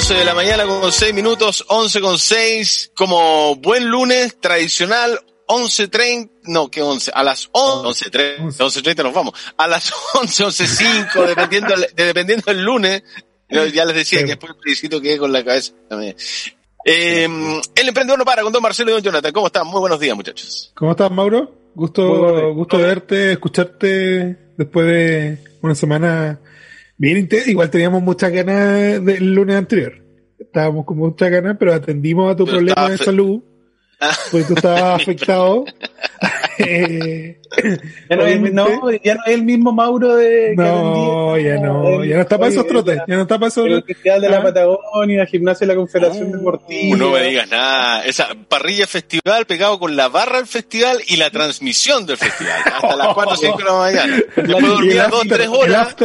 11 de la mañana con 6 minutos, 11 con 6, como buen lunes tradicional, 11.30, no, que 11, a las 11, 11.30 11, nos vamos, a las 11, 11.05, dependiendo, dependiendo del lunes, ya les decía que después el quedé con la cabeza también. Eh, el emprendedor no para con don Marcelo y don Jonathan. ¿Cómo están? Muy buenos días, muchachos. ¿Cómo estás, Mauro? Gusto, gusto verte, escucharte después de una semana bien. Igual teníamos muchas ganas del lunes anterior. Estábamos con muchas ganas, pero atendimos a tu problema de salud. Porque tú estabas afectado. Eh, ya, no es, no, ya no es el mismo Mauro de. No, ya no, ya no está para esos trotes. Ya no está para esos. El Festival de la ¿Ah? Patagonia, Gimnasia de la Confederación uh, Deportiva. No me digas nada. Esa parrilla festival pegado con la barra del festival y la transmisión del festival. Hasta las 4 o 5 de la mañana. Después dormir 2 3 horas.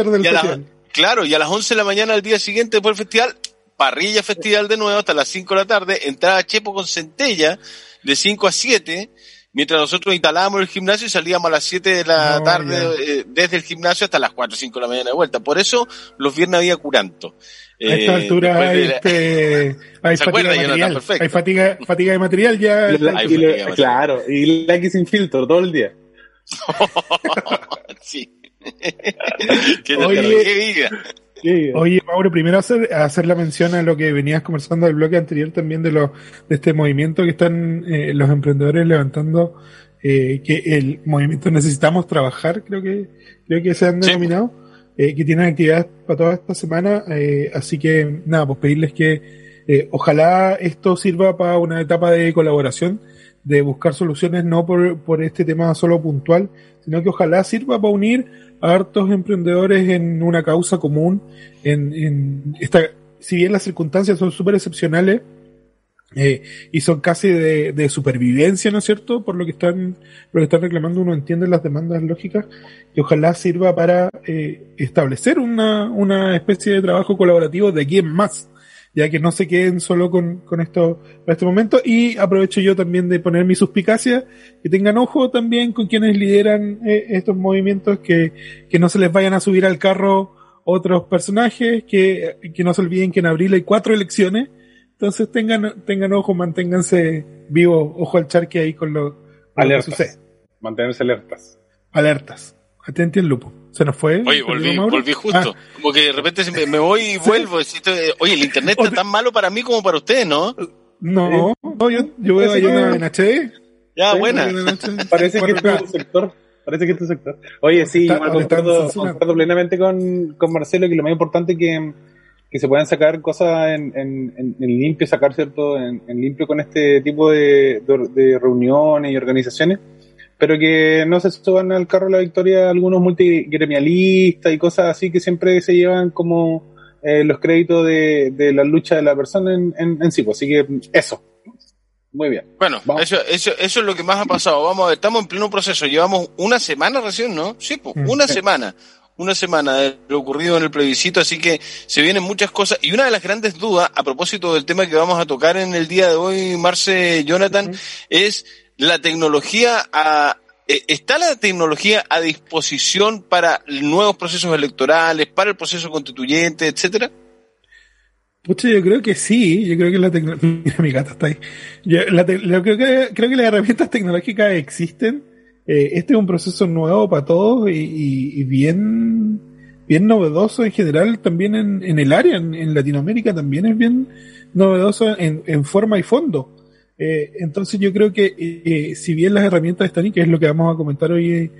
Claro, y a las 11 de la mañana al día siguiente después del festival parrilla festival de nuevo hasta las 5 de la tarde, entraba Chepo con centella de 5 a 7, mientras nosotros instalábamos el gimnasio y salíamos a las 7 de la tarde eh, desde el gimnasio hasta las 4 o 5 de la mañana de vuelta. Por eso los viernes había curanto. a esta eh, altura hay, este, hay fatiga de material. Hay fatiga, fatiga de material ya. claro, y like sin filtro todo el día. sí. qué, Oye, qué vida. Oye, Mauro, primero hacer, hacer la mención a lo que venías conversando del bloque anterior también de, lo, de este movimiento que están eh, los emprendedores levantando, eh, que el movimiento Necesitamos Trabajar, creo que, creo que se han denominado, eh, que tienen actividades para toda esta semana, así que nada, pues pedirles que ojalá esto sirva para una etapa de colaboración, de buscar soluciones no por, por este tema solo puntual, sino que ojalá sirva para unir hartos emprendedores en una causa común, en, en esta, si bien las circunstancias son súper excepcionales, eh, y son casi de, de, supervivencia, ¿no es cierto? Por lo que están, lo que están reclamando, uno entiende las demandas lógicas, y ojalá sirva para eh, establecer una, una especie de trabajo colaborativo de quién más ya que no se queden solo con, con esto para este momento. Y aprovecho yo también de poner mi suspicacia, que tengan ojo también con quienes lideran eh, estos movimientos, que, que no se les vayan a subir al carro otros personajes, que, que no se olviden que en abril hay cuatro elecciones. Entonces tengan, tengan ojo, manténganse vivos, ojo al charque ahí con lo, con lo que sucede. Mantenerse alertas. Alertas. Atenti el lupo. ¿Se nos fue? Oye, volví, volví justo. Ah. Como que de repente me, voy y vuelvo. Oye, el internet está tan malo para mí como para ustedes, ¿no? No, no yo, yo veo ahí una en HD. Ya, buena. Parece que es tu sector. Parece que es tu sector. Oye, sí, concuerdo, concuerdo, plenamente con, con Marcelo que lo más importante es que, que se puedan sacar cosas en, en, en limpio, sacar, ¿cierto? En, limpio con este tipo de, de reuniones y organizaciones pero que no se suban al carro de la victoria algunos multigremialistas y cosas así que siempre se llevan como eh, los créditos de, de, la lucha de la persona en, en, sí. Pues, así que eso. Muy bien. Bueno, eso, eso, eso es lo que más ha pasado. Vamos a ver, estamos en pleno proceso. Llevamos una semana recién, ¿no? Sí, pues, mm. una semana. Una semana de lo ocurrido en el plebiscito, así que se vienen muchas cosas. Y una de las grandes dudas, a propósito del tema que vamos a tocar en el día de hoy, Marce Jonathan, es la tecnología a, eh, ¿Está la tecnología a disposición para nuevos procesos electorales, para el proceso constituyente, etcétera? Pucha, yo creo que sí, yo creo que la tecnología, mira mi gata está ahí. Yo, creo, que, creo que las herramientas tecnológicas existen. Eh, este es un proceso nuevo para todos y, bien, bien novedoso en general también en, el área, en, en, Latinoamérica también es bien novedoso en, en forma y fondo. Eh, entonces yo creo que eh, si bien las herramientas están y que es lo que vamos a comentar hoy,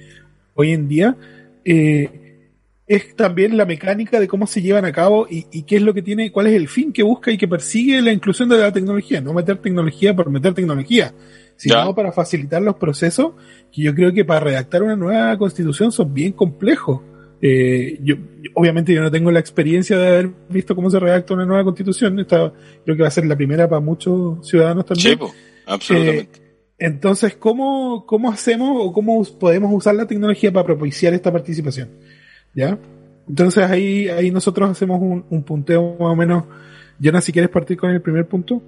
hoy en día, eh, es también la mecánica de cómo se llevan a cabo y, qué es lo que tiene, cuál es el fin que busca y que persigue la inclusión de la tecnología, no meter tecnología por meter tecnología, sino para facilitar los procesos que yo creo que para redactar una nueva constitución son bien complejos. Eh, yo, obviamente yo no tengo la experiencia de haber visto cómo se redacta una nueva constitución. Esta creo que va a ser la primera para muchos ciudadanos también. Sí, absolutamente. Eh, entonces, ¿cómo, ¿cómo hacemos o cómo podemos usar la tecnología para propiciar esta participación? ¿Ya? Entonces ahí, ahí nosotros hacemos un, punteo más o menos. Jonas, si quieres partir con el primer punto.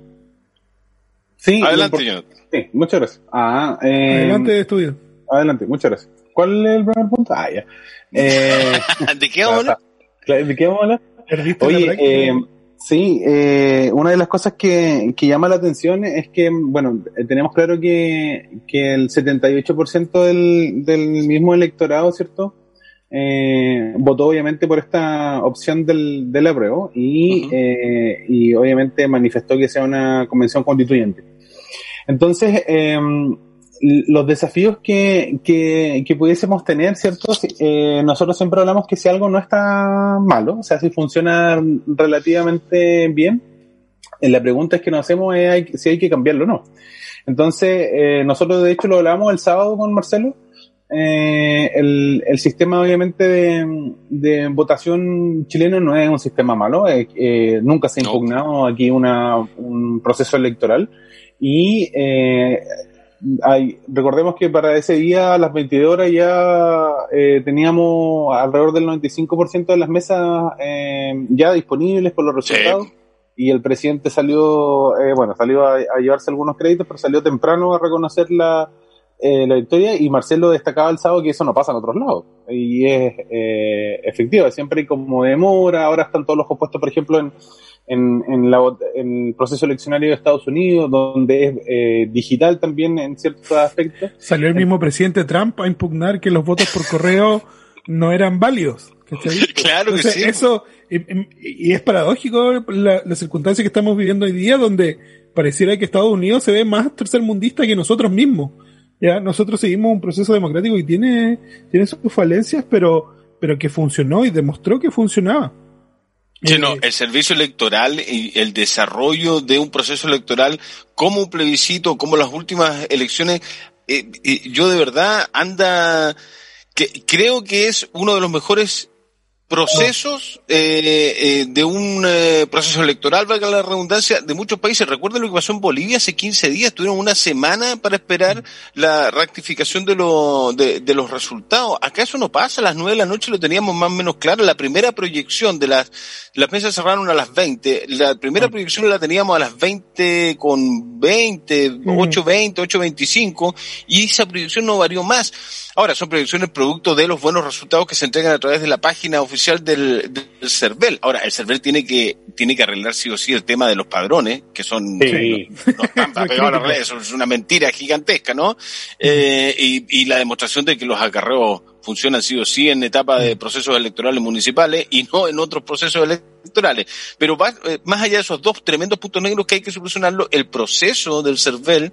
Sí, adelante, Sí, muchas gracias. Ah, eh, adelante, estudio. Adelante, muchas gracias. ¿Cuál es el primer punto? Ah, eh, ¿De qué vamos ¿De qué vamos a hablar? Oye, eh, Sí, eh, una de las cosas que, que, llama la atención es que, bueno, tenemos claro que, que el 78% del, del mismo electorado, ¿cierto? Eh, votó obviamente por esta opción del, del apruebo y, eh, y obviamente manifestó que sea una convención constituyente. Entonces, eh, los desafíos que, que, que, pudiésemos tener, ¿cierto? Eh, nosotros siempre hablamos que si algo no está malo, o sea, si funciona relativamente bien, eh, la pregunta es que nos hacemos es si hay que cambiarlo o no. Entonces, eh, nosotros de hecho lo hablamos el sábado con Marcelo. Eh, el, el, sistema obviamente de, de, votación chileno no es un sistema malo, eh, eh, nunca se ha impugnado aquí una, un proceso electoral y eh, hay, recordemos que para ese día, a las 22 horas, ya eh, teníamos alrededor del 95% de las mesas eh, ya disponibles con los resultados. Y el presidente salió, eh, bueno, salió a, llevarse algunos créditos, pero salió temprano a reconocer la, eh, la victoria. Y Marcelo destacaba el sábado que eso no pasa en otros lados. Y es eh, efectivo, siempre hay como demora. Ahora están todos los compuestos, por ejemplo, en en, en, la, en el proceso eleccionario de Estados Unidos, donde es eh, digital también en ciertos aspectos. Salió el mismo presidente Trump a impugnar que los votos por correo no eran válidos. Claro que sí. Eso, y, es paradójico la, la, circunstancia que estamos viviendo hoy día, donde pareciera que Estados Unidos se ve más tercermundista que nosotros mismos. Ya, nosotros seguimos un proceso democrático y tiene, tiene sus falencias, pero, pero que funcionó y demostró que funcionaba. Sí, no, el servicio electoral y el desarrollo de un proceso electoral como un plebiscito, como las últimas elecciones, eh, yo de verdad anda, que creo que es uno de los mejores procesos eh, eh, de un eh, proceso electoral, valga la redundancia, de muchos países. Recuerden lo que pasó en Bolivia hace 15 días, tuvieron una semana para esperar la rectificación de, lo, de, de, los resultados. Acá eso no pasa, a las 9 de la noche lo teníamos más o menos claro. La primera proyección de las, las mesas cerraron a las 20, la primera proyección la teníamos a las 20 con 20, 8.20, 8.25 y esa proyección no varió más. Ahora, son proyecciones producto de los buenos resultados que se entregan a través de la página oficial del, del CERVEL. Ahora, el CERVEL tiene que, tiene que arreglar sí o sí el tema de los padrones, que son, sí. no, están pegados a las redes, es una mentira gigantesca, ¿no? Eh, y, y la demostración de que los acarreos funcionan sí o sí en etapa de procesos electorales municipales y no en otros procesos electorales. Pero va, eh, más allá de esos dos tremendos puntos negros que hay que solucionarlo, el proceso del CERVEL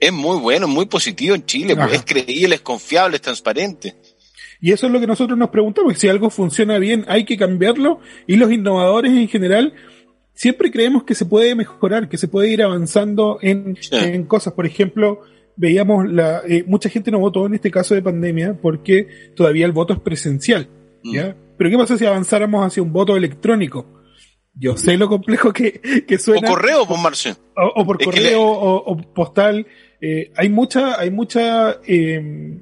es muy bueno, muy positivo en Chile, pues, es creíble, es confiable, es transparente. Y eso es lo que nosotros nos preguntamos, si algo funciona bien hay que cambiarlo y los innovadores en general siempre creemos que se puede mejorar, que se puede ir avanzando en, sí. en cosas. Por ejemplo, veíamos la, eh, mucha gente no votó en este caso de pandemia porque todavía el voto es presencial, ¿ya? Mm. Pero ¿qué pasa si avanzáramos hacia un voto electrónico? Yo sé lo complejo que, que suena. O correo, por Marcio. O, o, por es correo le... o, o, postal. Eh, hay mucha, hay mucha, eh,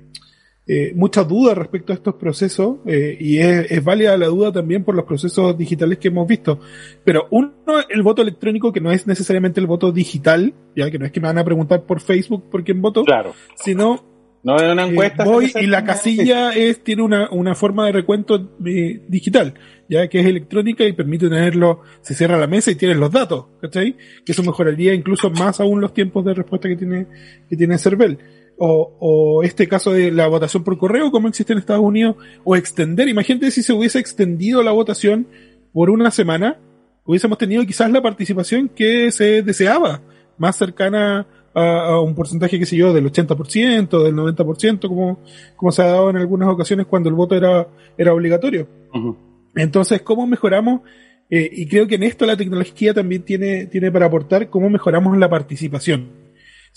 eh, mucha duda respecto a estos procesos eh, y es, es, válida la duda también por los procesos digitales que hemos visto. Pero uno, el voto electrónico, que no es necesariamente el voto digital, ya que no es que me van a preguntar por Facebook por quién voto, claro. sino no es una encuesta. Eh, voy y la casilla es, tiene una, una forma de recuento eh, digital, ya que es electrónica y permite tenerlo, se cierra la mesa y tienes los datos, ¿cachai? Que eso mejoraría incluso más aún los tiempos de respuesta que tiene, que tiene CERVEL. O, o este caso de la votación por correo, como existe en Estados Unidos, o extender, imagínate si se hubiese extendido la votación por una semana, hubiésemos tenido quizás la participación que se deseaba, más cercana a, a, un porcentaje, qué sé yo, del 80%, del 90%, como, como se ha dado en algunas ocasiones cuando el voto era, era obligatorio. Uh -huh. Entonces, ¿cómo mejoramos? Eh, y creo que en esto la tecnología también tiene, tiene para aportar cómo mejoramos la participación.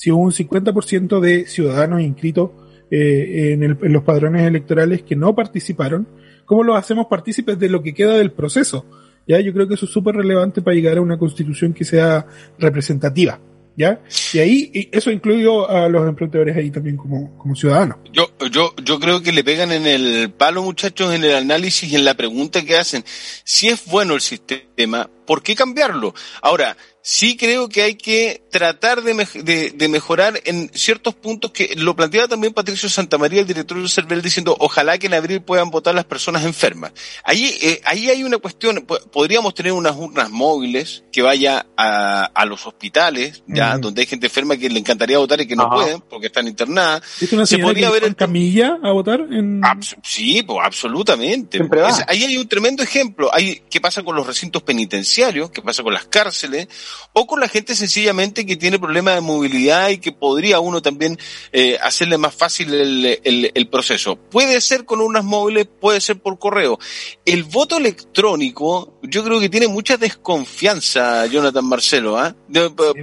Si hubo un 50% de ciudadanos inscritos eh, en, el, en, los padrones electorales que no participaron, ¿cómo los hacemos partícipes de lo que queda del proceso? Ya, yo creo que eso es súper relevante para llegar a una constitución que sea representativa. ¿ya? Y ahí, eso incluyo a los emprendedores ahí también como, como ciudadanos. Yo, yo, yo creo que le pegan en el palo, muchachos, en el análisis y en la pregunta que hacen. Si es bueno el sistema, ¿por qué cambiarlo? Ahora, sí creo que hay que tratar de, de, mejorar en ciertos puntos que lo planteaba también Patricio Santamaría, el director del CERVEL, diciendo ojalá que en abril puedan votar las personas enfermas. Ahí, eh, ahí hay una cuestión, podríamos tener unas urnas móviles que vaya a, a los hospitales, ya, donde hay gente enferma que le encantaría votar y que no pueden porque están internadas. ¿Se podría ver en camilla a votar? En... sí, pues absolutamente. ahí hay un tremendo ejemplo. Hay, ¿Qué pasa con los recintos penitenciarios? ¿Qué pasa con las cárceles? O con la gente sencillamente que tiene problemas de movilidad y que podría uno también eh, hacerle más fácil el, proceso. Puede ser con unas móviles, puede ser por correo. El voto electrónico, yo creo que tiene mucha desconfianza, Jonathan Marcelo, ¿ah?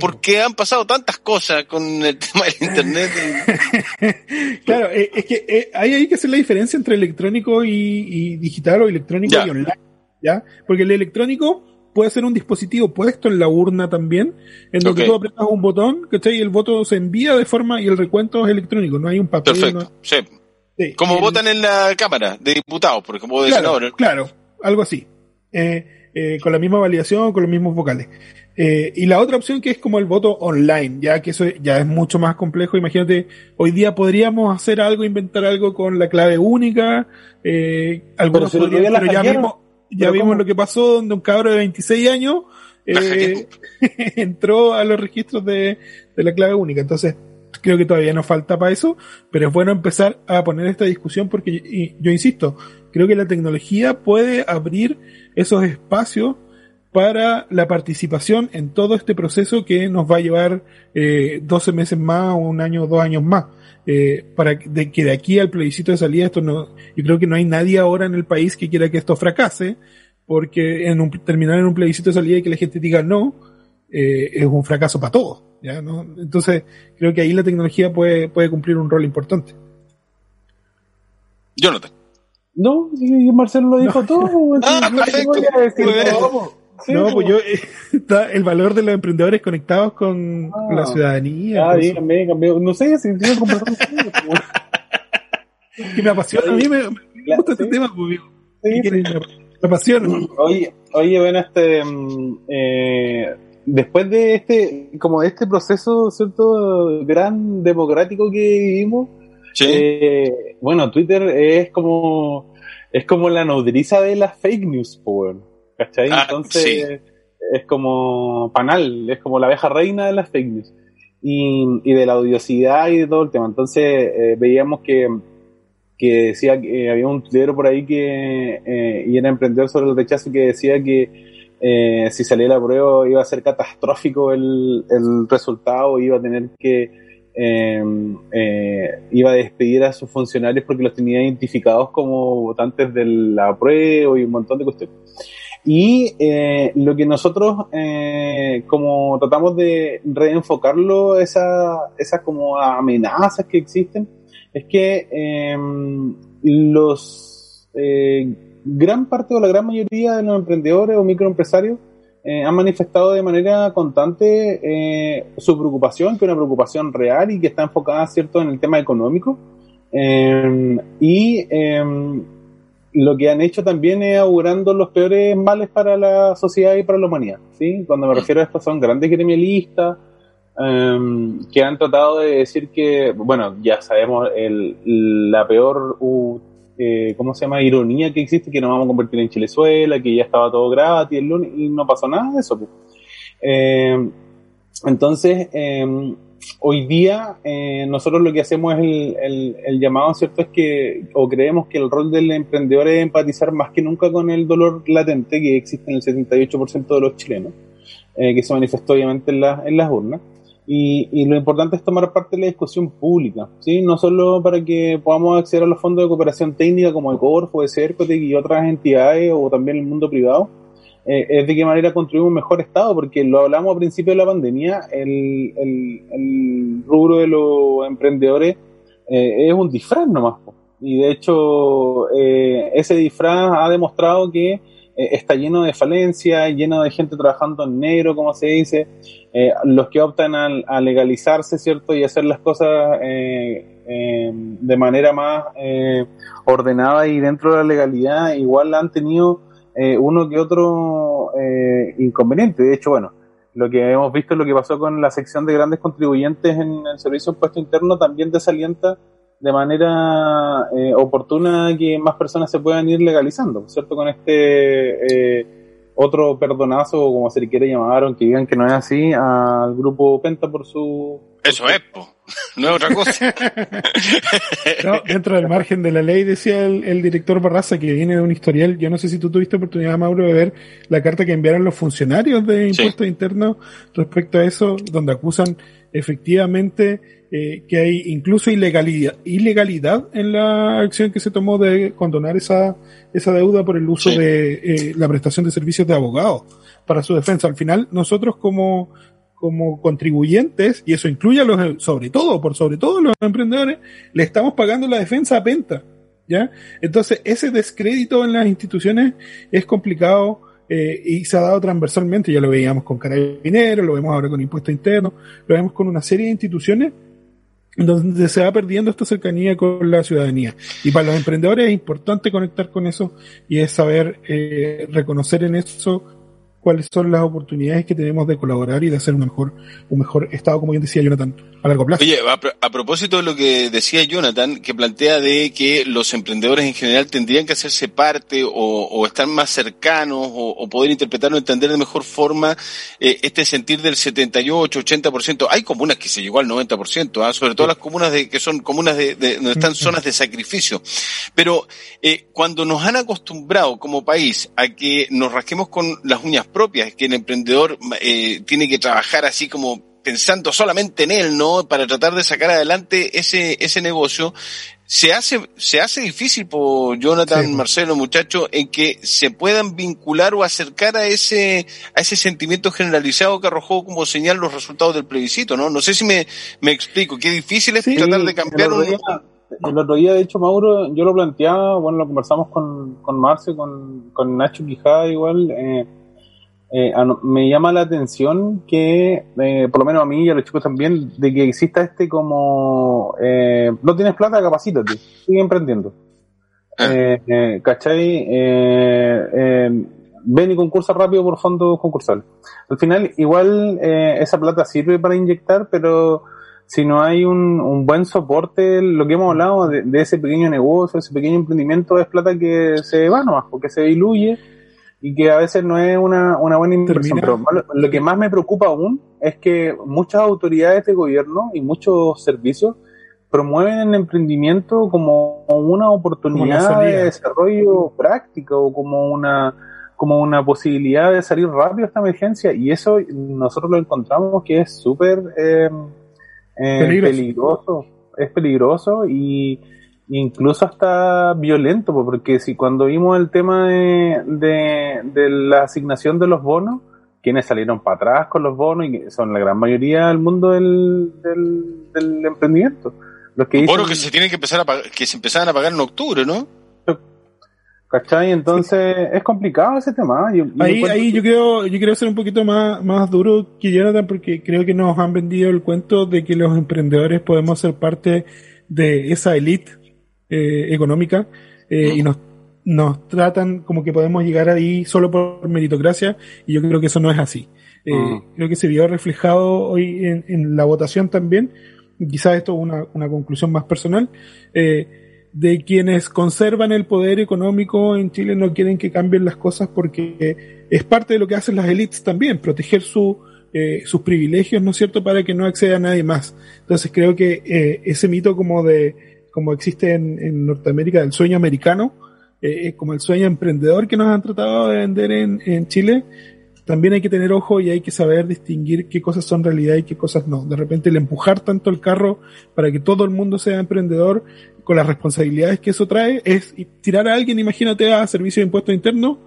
porque han pasado tantas cosas con el tema del Internet. claro, eh, es que eh, ahí hay que hacer la diferencia entre electrónico y, digital o electrónico y online. ¿Ya? Porque el electrónico puede ser un dispositivo puesto en la urna también, en donde tú apretas un botón, ¿cachai? Y el voto se envía de forma, y el recuento es electrónico, no hay un papel. Perfecto, sí. Como votan en la Cámara de Diputados, por ejemplo, de claro, Claro, algo así. Eh, eh, con la misma validación, con los mismos vocales. Eh, y la otra opción que es como el voto online, ya que eso ya es mucho más complejo. Imagínate, hoy día podríamos hacer algo, inventar algo con la clave única. algunos podrían, pero ya mismo, ya vimos lo que pasó donde un cabro de 26 años eh, entró a los registros de, la clave única. Entonces, creo que todavía nos falta para eso, pero es bueno empezar a poner esta discusión porque yo insisto, creo que la tecnología puede abrir esos espacios para la participación en todo este proceso que nos va a llevar eh, 12 meses más o un año o dos años más. Eh, para de que de aquí al plebiscito de salida esto no, yo creo que no hay nadie ahora en el país que quiera que esto fracase, porque en un, terminar en un plebiscito de salida y que la gente diga no, eh, es un fracaso para todos, ¿ya? ¿no? Entonces, creo que ahí la tecnología puede, puede cumplir un rol importante. Jonathan. No, Marcelo lo dijo todo. ah, perfecto no, pues yo, eh, está el valor de los emprendedores conectados con la ah. ciudadanía. Ah, dígame, no sé si entiendo conversar Y me apasiona, a mí me, gusta este tema, pues, sí, me, apasiona. Oye, oye, bueno, este, mm, eh, después de este, como de este proceso, ¿cierto? Gran democrático que vivimos, eh, bueno, Twitter es como, es como la nodriza de las fake news, pues, ¿cachai? Ah, Entonces es como panal, es como la abeja reina de las fake news y, y de la odiosidad y de todo el tema. Entonces eh, veíamos que, que decía que había un tuitero por ahí que eh, y era emprendedor sobre el rechazo que decía que eh, si salía la prueba iba a ser catastrófico el, el resultado, iba a tener que iba a despedir a sus funcionarios porque los tenía identificados como votantes de la prueba y un montón de cuestiones. Y eh, lo que nosotros, eh, como tratamos de reenfocarlo, esa, esas como amenazas que existen, es que em, los eh, gran parte o la gran mayoría de los emprendedores o microempresarios han manifestado de manera constante su preocupación, que es una preocupación real y que está enfocada, ¿cierto?, en el tema económico. Em, y em, lo que han hecho también es augurando los peores males para la sociedad y para la humanidad. ¿sí? Cuando me refiero a esto, son grandes gremialistas em, que han tratado de decir que, bueno, ya sabemos el, la peor, eh, ¿cómo se llama?, ironía que existe, que nos vamos a convertir en Chilezuela, que ya estaba todo gratis el lunes, y no pasó nada de eso. Pues. Em, entonces, eh, hoy día eh, nosotros lo que hacemos es el, el, llamado, ¿cierto? Es que, o creemos que el rol del emprendedor es empatizar más que nunca con el dolor latente que existe en el 78% de los chilenos, eh, que se manifestó obviamente en, en las urnas. Y, y, lo importante es tomar parte de la discusión pública, ¿sí? No solo para que podamos acceder a los fondos de cooperación técnica como el Corfo, el CERCOTEC y otras entidades o también el mundo privado, eh, es de qué manera construir un mejor Estado, porque lo hablamos al principio de la pandemia, el, el, rubro de los emprendedores eh, es un disfraz nomás. Y de hecho, eh, ese disfraz ha demostrado que está lleno de falencias, lleno de gente trabajando en negro, como se dice, los que optan a, legalizarse, ¿cierto? Y hacer las cosas de manera más ordenada y dentro de la legalidad, igual han tenido eh, uno que otro eh, inconveniente. De hecho, bueno, lo que hemos visto, lo que pasó con la sección de grandes contribuyentes en el servicio de impuesto interno, también desalienta de manera eh, oportuna que más personas se puedan ir legalizando, ¿cierto? Con este eh, otro perdonazo, como se le quiere llamar, aunque digan que no es así, al grupo Penta por su... Eso es, po. no es otra cosa. dentro del margen de la ley, decía el, director Barraza, que viene de un historial, yo no sé si tú tuviste oportunidad, Mauro, de ver la carta que enviaron los funcionarios de impuestos internos respecto a eso, donde acusan efectivamente eh, que hay incluso ilegalidad, ilegalidad en la acción que se tomó de condonar esa, esa deuda por el uso de eh, la prestación de servicios de abogados para su defensa. Al final, nosotros como, como contribuyentes, y eso incluye a los, sobre todo, por sobre todo los emprendedores, le estamos pagando la defensa a Penta. ¿Ya? Entonces, ese descrédito en las instituciones es complicado eh, y se ha dado transversalmente, ya lo veíamos con Carabineros, lo vemos ahora con Impuesto Interno, lo vemos con una serie de instituciones donde se va perdiendo esta cercanía con la ciudadanía. Y para los emprendedores es importante conectar con eso y es saber eh, reconocer en eso cuáles son las oportunidades que tenemos de colaborar y de hacer un mejor, un mejor estado, como bien decía Jonathan, a largo plazo. Oye, a, propósito de lo que decía Jonathan, que plantea de que los emprendedores en general tendrían que hacerse parte o, estar más cercanos o, poder interpretar o entender de mejor forma eh, este sentir del 78, 80%. Hay comunas que se llegó al 90%, ¿ah? sobre todo las comunas de, que son comunas de, donde están zonas de sacrificio. Pero eh, cuando nos han acostumbrado como país a que nos rasquemos con las uñas propias, que el emprendedor eh, tiene que trabajar así como pensando solamente en él, ¿no? Para tratar de sacar adelante ese, ese negocio, se hace, se hace difícil por Jonathan, Marcelo, muchachos, en que se puedan vincular o acercar a ese, a ese sentimiento generalizado que arrojó como señal los resultados del plebiscito, ¿no? No sé si me, me explico, qué difícil es tratar de cambiar un... El otro día, de hecho, Mauro, yo lo planteaba, bueno, lo conversamos con, con Marce, con, con Nacho Quijada igual, eh, eh, me llama la atención que, eh, por lo menos a mí y a los chicos también, de que exista este como, eh, no tienes plata, capacítate, sigue emprendiendo. Ah. Eh, ¿Cachai? ven y concursa rápido por fondos concursales. Al final, igual esa plata sirve para inyectar, pero si no hay un, un buen soporte, lo que hemos hablado de, de, ese pequeño negocio, ese pequeño emprendimiento, es plata que se va nomás, porque se diluye y que a veces no es una, una buena inversión. Pero lo, que más me preocupa aún es que muchas autoridades de gobierno y muchos servicios promueven el emprendimiento como una oportunidad de desarrollo práctico o como una como una posibilidad de salir rápido de esta emergencia y eso nosotros lo encontramos que es súper eh, eh, peligroso es peligroso y incluso hasta violento, porque si cuando vimos el tema de, de, la asignación de los bonos, quienes salieron para atrás con los bonos, y son la gran mayoría del mundo del, del, emprendimiento. Los que bonos que se tienen que empezar a pagar, que se empezaban a pagar en octubre, ¿no? ¿Cachai? Entonces es complicado ese tema. ahí, ahí yo creo, yo quiero ser un poquito más, más duro que Jonathan porque creo que nos han vendido el cuento de que los emprendedores podemos ser parte de esa elite eh, económica eh, y nos, nos tratan como que podemos llegar ahí solo por meritocracia y yo creo que eso no es así. Eh, creo que se vio reflejado hoy en, la votación también, quizás esto es una, una conclusión más personal, de quienes conservan el poder económico en Chile no quieren que cambien las cosas porque es parte de lo que hacen las élites también, proteger su, sus privilegios, ¿no es cierto?, para que no acceda a nadie más. Entonces creo que ese mito como de como existe en, Norteamérica, el sueño americano, eh, como el sueño emprendedor que nos han tratado de vender en, Chile, también hay que tener ojo y hay que saber distinguir qué cosas son realidad y qué cosas no. De repente el empujar tanto el carro para que todo el mundo sea emprendedor con las responsabilidades que eso trae es tirar a alguien, imagínate, a servicio de impuestos internos,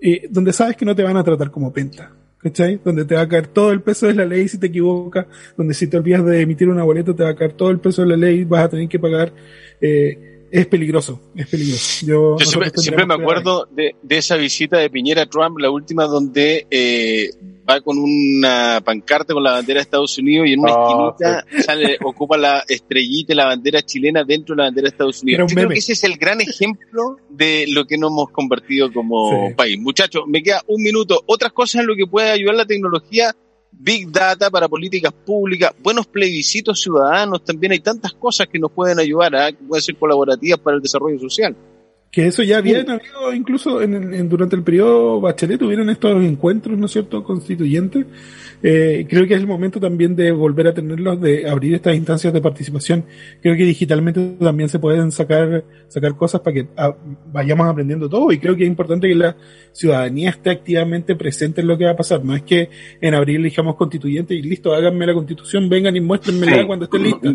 eh, donde sabes que no te van a tratar como penta. ¿Cachai? Donde te va a caer todo el peso de la ley si te equivocas, donde si te olvidas de emitir una boleta te va a caer todo el peso de la ley, vas a tener que pagar. Eh, es peligroso, es peligroso. Yo, siempre, me acuerdo de, esa visita de Piñera a Trump, la última donde eh, va con una pancarta con la bandera de Estados Unidos y en una ah, esquinita sale, ocupa la estrellita y la bandera chilena dentro de la bandera de Estados Unidos. creo que ese es el gran ejemplo de lo que nos hemos convertido como país. Muchachos, me queda un minuto. Otras cosas en lo que puede ayudar la tecnología Big Data para políticas públicas, buenos plebiscitos ciudadanos, también hay tantas cosas que nos pueden ayudar, a ¿ah? que pueden ser colaborativas para el desarrollo social. Que eso ya había habido incluso en, durante el periodo Bachelet, tuvieron estos encuentros, ¿no es cierto?, constituyentes. Eh, creo que es el momento también de volver a tenerlos, de abrir estas instancias de participación. Creo que digitalmente también se pueden sacar, sacar cosas para que ah, vayamos aprendiendo todo y creo que es importante que la ciudadanía esté activamente presente en lo que va a pasar. No es que en abril elijamos constituyente y listo, háganme la constitución, vengan y muéstrenmela cuando esté lista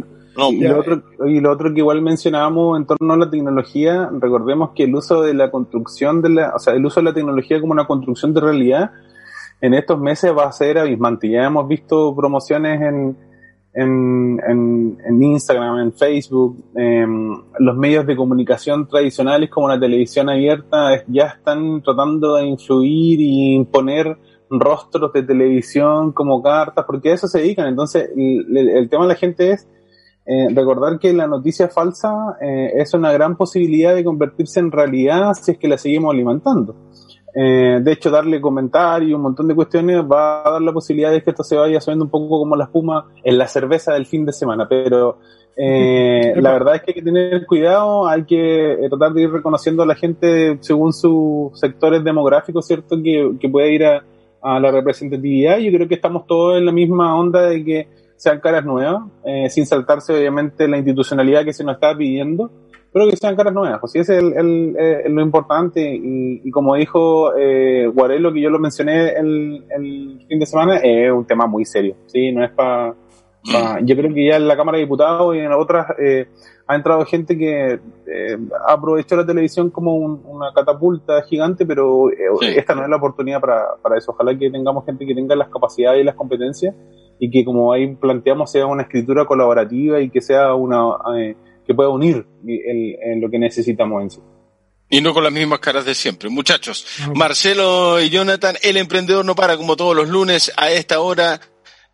y, lo otro, y lo otro que igual mencionábamos en torno a la tecnología, recordemos que el uso de la construcción de la, o sea, el uso de la tecnología como una construcción de realidad en estos meses va a ser abismante. Ya hemos visto promociones en, en, en, Instagram, en Facebook, los medios de comunicación tradicionales como la televisión abierta ya están tratando de influir y imponer rostros de televisión como cartas, porque a eso se dedican. Entonces, el tema de la gente es eh, recordar que la noticia falsa eh, es una gran posibilidad de convertirse en realidad si es que la seguimos alimentando. Eh, de hecho, darle comentarios, un montón de cuestiones va a dar la posibilidad de que esto se vaya subiendo un poco como la espuma en la cerveza del fin de semana. Pero la verdad es que hay que tener cuidado, hay que tratar de ir reconociendo a la gente según sus sectores demográficos, ¿cierto? Que, que puede ir a, a la representatividad. Yo creo que estamos todos en la misma onda de que sean caras nuevas, eh, sin saltarse obviamente la institucionalidad que se nos está pidiendo, pero que sean caras nuevas. Pues ese es el, eh, lo importante y, como dijo eh, Guarelo, que yo lo mencioné el, el, fin de semana, es un tema muy serio, ¿sí? No es para... Pa, yo creo que ya en la Cámara de Diputados y en otras eh, ha entrado gente que ha aprovechado la televisión como una catapulta gigante, pero esta no es la oportunidad para, para eso. Ojalá que tengamos gente que tenga las capacidades y las competencias y que como ahí planteamos sea una escritura colaborativa y que sea una eh, que pueda unir en lo que necesitamos en sí. Y no con las mismas caras de siempre. Muchachos, Marcelo y Jonathan, el emprendedor no para como todos los lunes a esta hora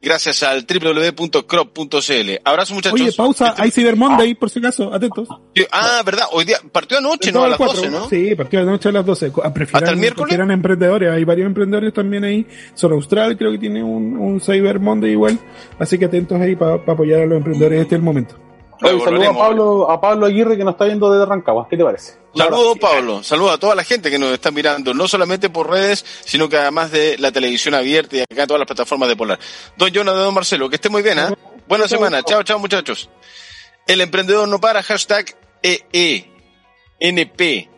gracias al www.crop.cl. Abrazo muchachos. Oye, pausa, hay Cyber Monday por si acaso, atentos. Ah, verdad, hoy día partió anoche, ¿no? A las 12, ¿no? Sí, partió anoche a las 12. Hasta el miércoles. eran emprendedores, hay varios emprendedores también ahí. Son Austral creo que tiene un, un Cyber Monday igual, así que atentos ahí para apoyar a los emprendedores este es el momento. Oye, saludo a Pablo, a Pablo Aguirre que nos está viendo desde Rancagua. ¿Qué te parece? Saludos, Pablo. Saludos a toda la gente que nos está mirando, no solamente por redes, sino que además de la televisión abierta y acá en todas las plataformas de Polar. Don Jonathan, don Marcelo, que esté muy bien, ¿eh? Buena semana. Chao, chao, muchachos. El emprendedor no para, hashtag EENP.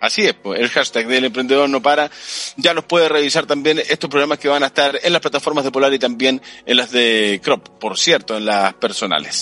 Así es, pues, el hashtag del emprendedor no para. Ya los puede revisar también estos programas que van a estar en las plataformas de Polar y también en las de Crop, por cierto, en las personales.